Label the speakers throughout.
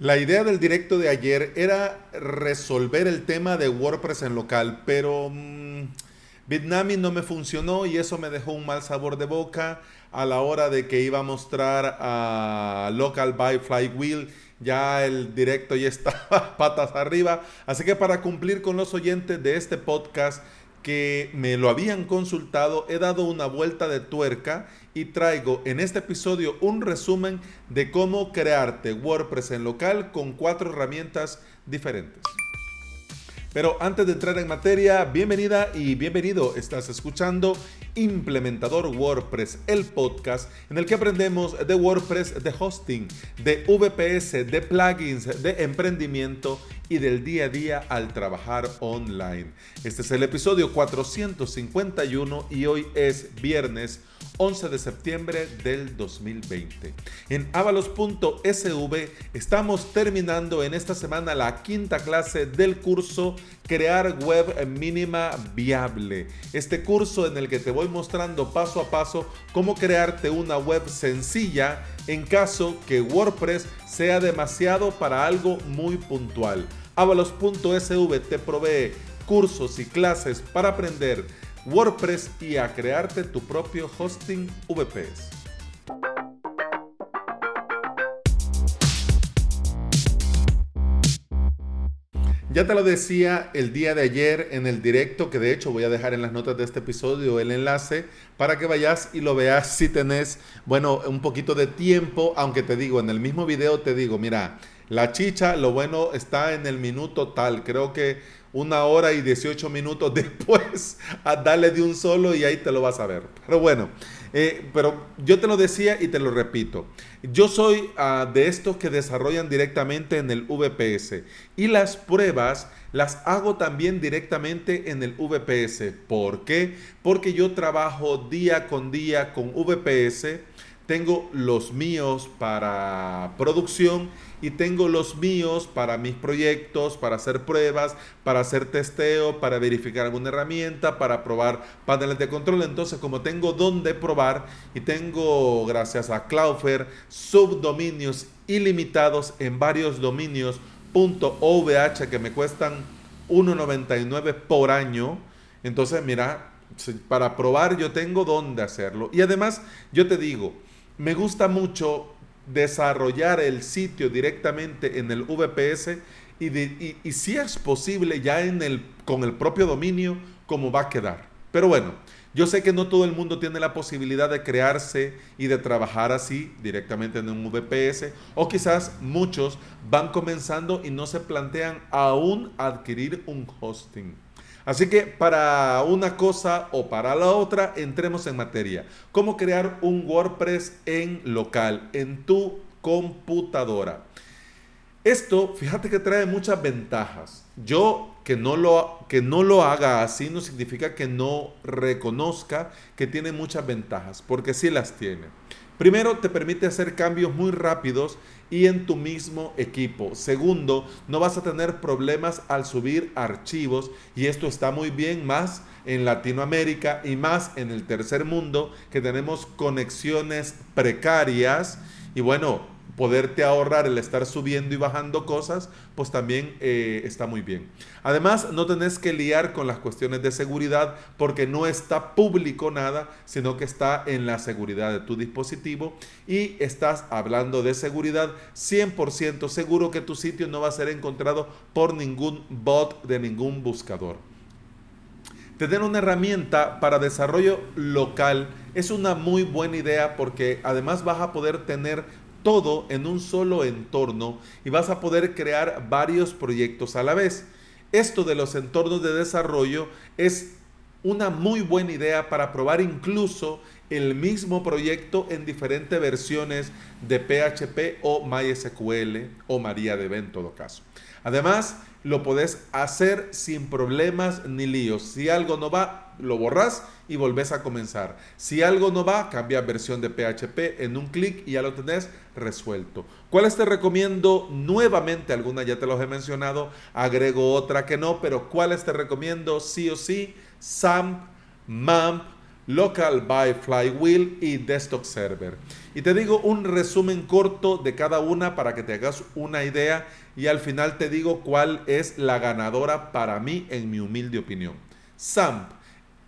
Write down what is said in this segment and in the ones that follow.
Speaker 1: La idea del directo de ayer era resolver el tema de WordPress en local, pero mmm, Bitnami no me funcionó y eso me dejó un mal sabor de boca a la hora de que iba a mostrar a Local by Flywheel. Ya el directo ya estaba patas arriba. Así que para cumplir con los oyentes de este podcast, que me lo habían consultado, he dado una vuelta de tuerca y traigo en este episodio un resumen de cómo crearte WordPress en local con cuatro herramientas diferentes. Pero antes de entrar en materia, bienvenida y bienvenido. Estás escuchando Implementador WordPress, el podcast en el que aprendemos de WordPress, de hosting, de VPS, de plugins, de emprendimiento y del día a día al trabajar online. Este es el episodio 451 y hoy es viernes 11 de septiembre del 2020. En avalos.sv estamos terminando en esta semana la quinta clase del curso Crear Web Mínima Viable. Este curso en el que te voy mostrando paso a paso cómo crearte una web sencilla en caso que WordPress sea demasiado para algo muy puntual. Avalos.sv te provee cursos y clases para aprender WordPress y a crearte tu propio hosting VPS. Ya te lo decía el día de ayer en el directo, que de hecho voy a dejar en las notas de este episodio el enlace para que vayas y lo veas si tenés, bueno, un poquito de tiempo, aunque te digo, en el mismo video te digo, mira, la chicha, lo bueno está en el minuto tal, creo que una hora y 18 minutos después a darle de un solo y ahí te lo vas a ver. Pero bueno, eh, pero yo te lo decía y te lo repito. Yo soy uh, de estos que desarrollan directamente en el VPS y las pruebas las hago también directamente en el VPS. ¿Por qué? Porque yo trabajo día con día con VPS tengo los míos para producción y tengo los míos para mis proyectos, para hacer pruebas, para hacer testeo, para verificar alguna herramienta, para probar paneles de control. Entonces, como tengo donde probar y tengo, gracias a Cloudflare, subdominios ilimitados en varios dominios .ovh que me cuestan 1.99 por año. Entonces, mira, para probar yo tengo dónde hacerlo. Y además, yo te digo, me gusta mucho desarrollar el sitio directamente en el VPS y, si es posible ya en el, con el propio dominio, cómo va a quedar. Pero bueno, yo sé que no todo el mundo tiene la posibilidad de crearse y de trabajar así directamente en un VPS o quizás muchos van comenzando y no se plantean aún adquirir un hosting. Así que para una cosa o para la otra, entremos en materia. ¿Cómo crear un WordPress en local, en tu computadora? Esto, fíjate que trae muchas ventajas. Yo que no lo, que no lo haga así no significa que no reconozca que tiene muchas ventajas, porque sí las tiene. Primero, te permite hacer cambios muy rápidos y en tu mismo equipo. Segundo, no vas a tener problemas al subir archivos y esto está muy bien más en Latinoamérica y más en el tercer mundo que tenemos conexiones precarias y bueno, poderte ahorrar el estar subiendo y bajando cosas, pues también eh, está muy bien. Además, no tenés que liar con las cuestiones de seguridad porque no está público nada, sino que está en la seguridad de tu dispositivo y estás hablando de seguridad 100% seguro que tu sitio no va a ser encontrado por ningún bot de ningún buscador. Tener una herramienta para desarrollo local es una muy buena idea porque además vas a poder tener todo en un solo entorno y vas a poder crear varios proyectos a la vez. Esto de los entornos de desarrollo es una muy buena idea para probar incluso el mismo proyecto en diferentes versiones de PHP o MySQL o MariaDB en todo caso. Además, lo podés hacer sin problemas ni líos. Si algo no va, lo borras y volvés a comenzar. Si algo no va, cambia versión de PHP en un clic y ya lo tenés resuelto. ¿Cuáles te recomiendo nuevamente? Algunas ya te los he mencionado, agrego otra que no, pero ¿cuáles te recomiendo sí o sí? SAMP, MAMP, Local by Flywheel y Desktop Server. Y te digo un resumen corto de cada una para que te hagas una idea y al final te digo cuál es la ganadora para mí en mi humilde opinión. SAMP.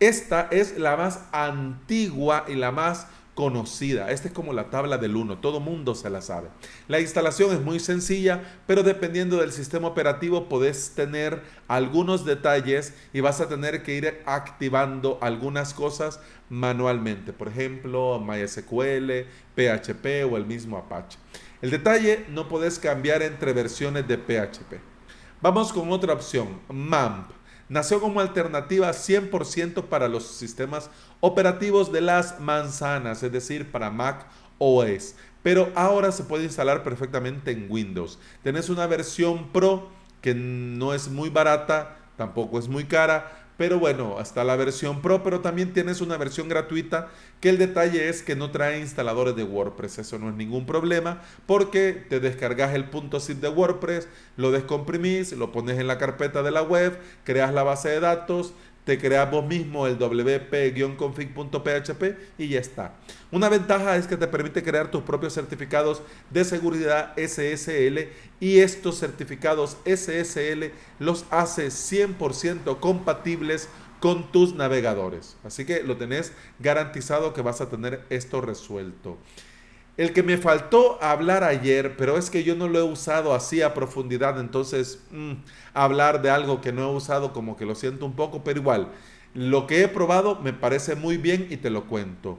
Speaker 1: Esta es la más antigua y la más conocida. Esta es como la tabla del 1, todo mundo se la sabe. La instalación es muy sencilla, pero dependiendo del sistema operativo podés tener algunos detalles y vas a tener que ir activando algunas cosas manualmente. Por ejemplo, MySQL, PHP o el mismo Apache. El detalle, no podés cambiar entre versiones de PHP. Vamos con otra opción, MAMP nació como alternativa 100% para los sistemas operativos de las manzanas, es decir, para Mac OS. Pero ahora se puede instalar perfectamente en Windows. Tenés una versión Pro que no es muy barata, tampoco es muy cara, pero bueno, hasta la versión Pro, pero también tienes una versión gratuita que el detalle es que no trae instaladores de WordPress. Eso no es ningún problema porque te descargas el zip de WordPress, lo descomprimís, lo pones en la carpeta de la web, creas la base de datos, te creas vos mismo el wp-config.php y ya está. Una ventaja es que te permite crear tus propios certificados de seguridad SSL y estos certificados SSL los hace 100% compatibles con tus navegadores. Así que lo tenés garantizado que vas a tener esto resuelto. El que me faltó hablar ayer, pero es que yo no lo he usado así a profundidad, entonces mm, hablar de algo que no he usado como que lo siento un poco, pero igual, lo que he probado me parece muy bien y te lo cuento.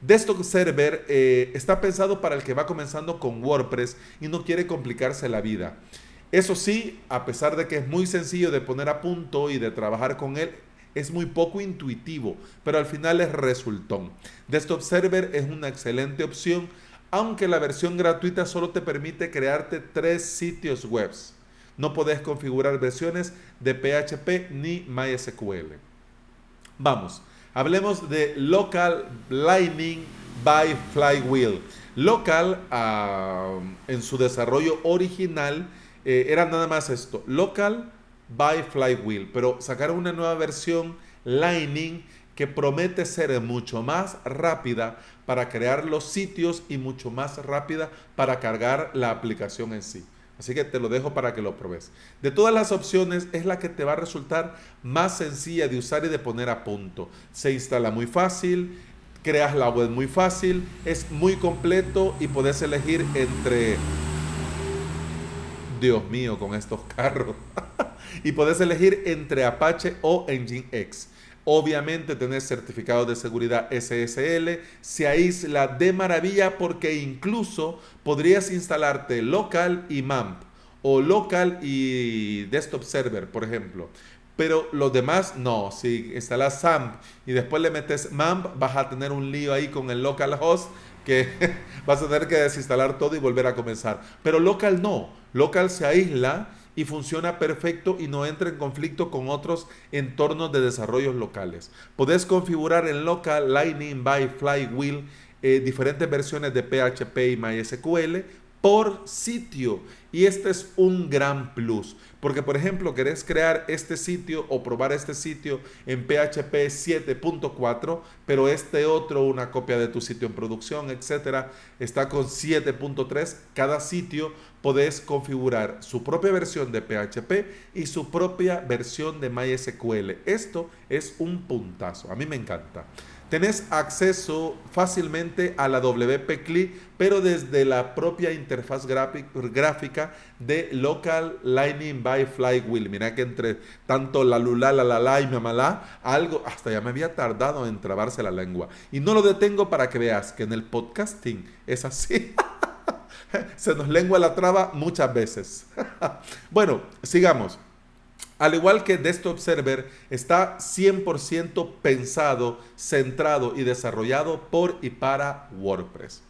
Speaker 1: Desktop Server eh, está pensado para el que va comenzando con WordPress y no quiere complicarse la vida. Eso sí, a pesar de que es muy sencillo de poner a punto y de trabajar con él, es muy poco intuitivo, pero al final es resultón. Desktop Server es una excelente opción aunque la versión gratuita solo te permite crearte tres sitios web. No podés configurar versiones de PHP ni MySQL. Vamos, hablemos de Local Lightning by Flywheel. Local, en su desarrollo original, eh, era nada más esto, Local by Flywheel, pero sacaron una nueva versión Lightning que promete ser mucho más rápida para crear los sitios y mucho más rápida para cargar la aplicación en sí. Así que te lo dejo para que lo probes. De todas las opciones es la que te va a resultar más sencilla de usar y de poner a punto. Se instala muy fácil, creas la web muy fácil, es muy completo y puedes elegir entre... Dios mío, con estos carros. y puedes elegir entre Apache o Nginx. Obviamente tener certificado de seguridad SSL se aísla de maravilla porque incluso podrías instalarte local y MAMP o local y desktop server, por ejemplo. Pero los demás no, si instalas SAMP y después le metes MAMP, vas a tener un lío ahí con el localhost que vas a tener que desinstalar todo y volver a comenzar. Pero local no, local se aísla y funciona perfecto y no entra en conflicto con otros entornos de desarrollos locales. Podés configurar en Local Lightning by Flywheel eh, diferentes versiones de PHP y MySQL por sitio. Y este es un gran plus. Porque, por ejemplo, querés crear este sitio o probar este sitio en PHP 7.4, pero este otro, una copia de tu sitio en producción, etcétera, está con 7.3. Cada sitio podés configurar su propia versión de PHP y su propia versión de MySQL. Esto es un puntazo. A mí me encanta tenés acceso fácilmente a la WP CLI, pero desde la propia interfaz gráfica de Local Lightning by Flywheel. Mira que entre tanto la lula, la la la y mamalá, algo, hasta ya me había tardado en trabarse la lengua. Y no lo detengo para que veas que en el podcasting es así. Se nos lengua la traba muchas veces. bueno, sigamos. Al igual que Desktop Server, está 100% pensado, centrado y desarrollado por y para WordPress.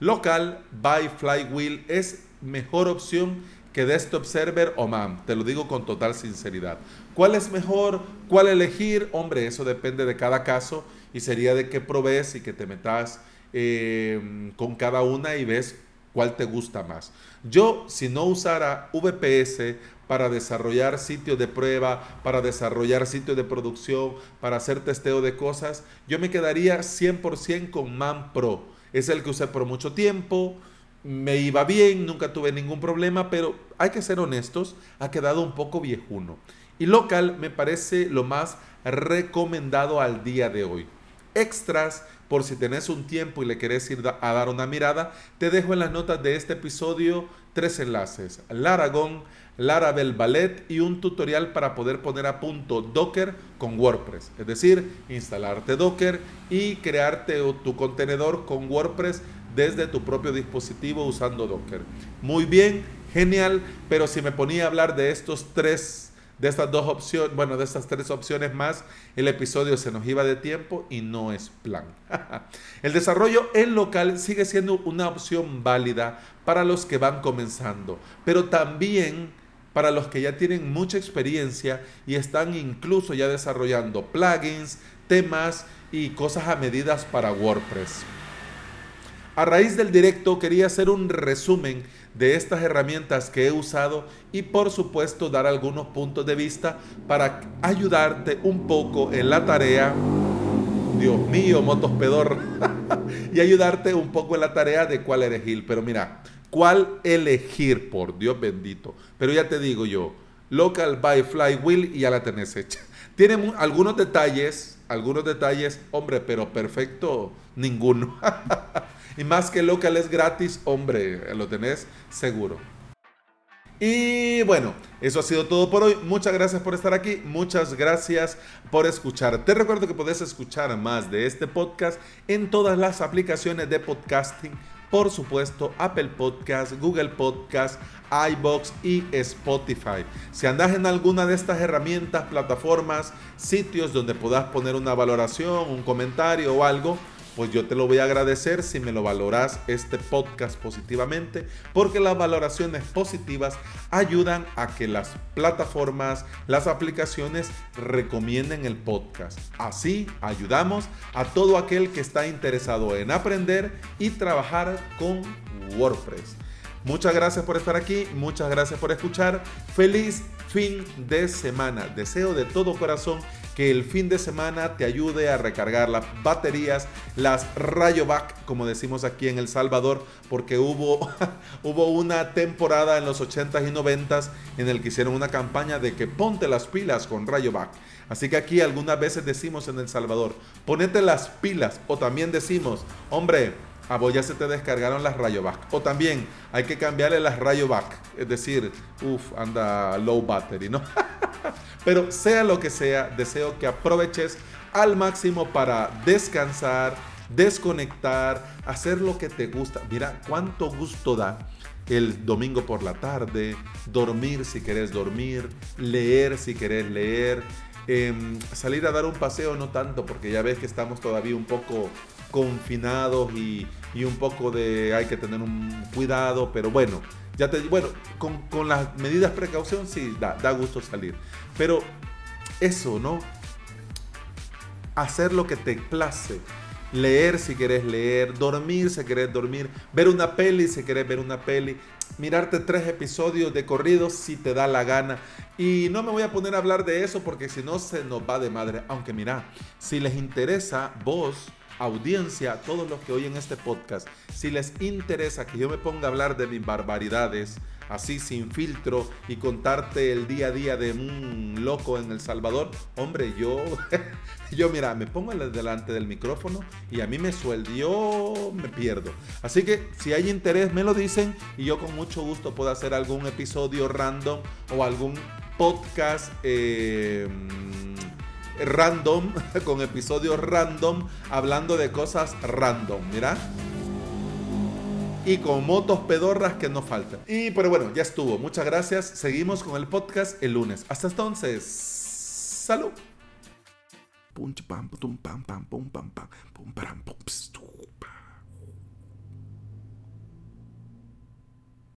Speaker 1: Local by Flywheel es mejor opción que Desktop Server o MAM. Te lo digo con total sinceridad. ¿Cuál es mejor? ¿Cuál elegir? Hombre, eso depende de cada caso y sería de que probes y que te metas eh, con cada una y ves ¿Cuál te gusta más? Yo, si no usara VPS para desarrollar sitios de prueba, para desarrollar sitios de producción, para hacer testeo de cosas, yo me quedaría 100% con Man Pro. Es el que usé por mucho tiempo, me iba bien, nunca tuve ningún problema, pero hay que ser honestos, ha quedado un poco viejuno. Y local me parece lo más recomendado al día de hoy. Extras, por si tenés un tiempo y le querés ir a dar una mirada, te dejo en las notas de este episodio tres enlaces. Laragon, Laravel Ballet y un tutorial para poder poner a punto Docker con WordPress. Es decir, instalarte Docker y crearte tu contenedor con WordPress desde tu propio dispositivo usando Docker. Muy bien, genial, pero si me ponía a hablar de estos tres de estas dos opciones, bueno, de estas tres opciones más, el episodio se nos iba de tiempo y no es plan. el desarrollo en local sigue siendo una opción válida para los que van comenzando, pero también para los que ya tienen mucha experiencia y están incluso ya desarrollando plugins, temas y cosas a medidas para WordPress. A raíz del directo quería hacer un resumen de estas herramientas que he usado y por supuesto dar algunos puntos de vista para ayudarte un poco en la tarea. Dios mío, motos pedor. y ayudarte un poco en la tarea de cuál elegir. Pero mira, cuál elegir, por Dios bendito. Pero ya te digo yo, Local by Flywheel y ya la tenés hecha. Tiene algunos detalles, algunos detalles, hombre, pero perfecto, ninguno. Y más que local es gratis, hombre, lo tenés seguro. Y bueno, eso ha sido todo por hoy. Muchas gracias por estar aquí. Muchas gracias por escuchar. Te recuerdo que podés escuchar más de este podcast en todas las aplicaciones de podcasting. Por supuesto, Apple Podcast, Google Podcast, iBox y Spotify. Si andas en alguna de estas herramientas, plataformas, sitios donde puedas poner una valoración, un comentario o algo, pues yo te lo voy a agradecer si me lo valoras este podcast positivamente, porque las valoraciones positivas ayudan a que las plataformas, las aplicaciones recomienden el podcast. Así ayudamos a todo aquel que está interesado en aprender y trabajar con WordPress. Muchas gracias por estar aquí, muchas gracias por escuchar. Feliz fin de semana. Deseo de todo corazón que el fin de semana te ayude a recargar las baterías, las Rayovac, como decimos aquí en El Salvador, porque hubo, hubo una temporada en los 80s y 90s en el que hicieron una campaña de que ponte las pilas con Rayovac. Así que aquí algunas veces decimos en El Salvador, ponete las pilas, o también decimos, hombre, a vos ya se te descargaron las Rayovac. O también hay que cambiarle las Rayovac. Es decir, uff, anda low battery, ¿no? Pero sea lo que sea, deseo que aproveches al máximo para descansar, desconectar, hacer lo que te gusta. Mira cuánto gusto da el domingo por la tarde, dormir si querés dormir, leer si querés leer, em, salir a dar un paseo no tanto porque ya ves que estamos todavía un poco confinados y, y un poco de hay que tener un cuidado, pero bueno, ya te, bueno, con, con las medidas precaución sí da, da gusto salir. Pero eso, ¿no? Hacer lo que te place. Leer si querés leer, dormir si querés dormir, ver una peli si querés ver una peli, mirarte tres episodios de corridos si te da la gana. Y no me voy a poner a hablar de eso porque si no se nos va de madre. Aunque mira, si les interesa, vos audiencia, todos los que oyen este podcast, si les interesa que yo me ponga a hablar de mis barbaridades, así sin filtro y contarte el día a día de un loco en El Salvador, hombre, yo, yo mira, me pongo delante del micrófono y a mí me sueldo, yo me pierdo. Así que si hay interés, me lo dicen y yo con mucho gusto puedo hacer algún episodio random o algún podcast. Eh, random, con episodios random, hablando de cosas random, mira. Y con motos pedorras que no faltan. Y pero bueno, ya estuvo. Muchas gracias. Seguimos con el podcast el lunes. Hasta entonces. Salud. pum pam pum pam pam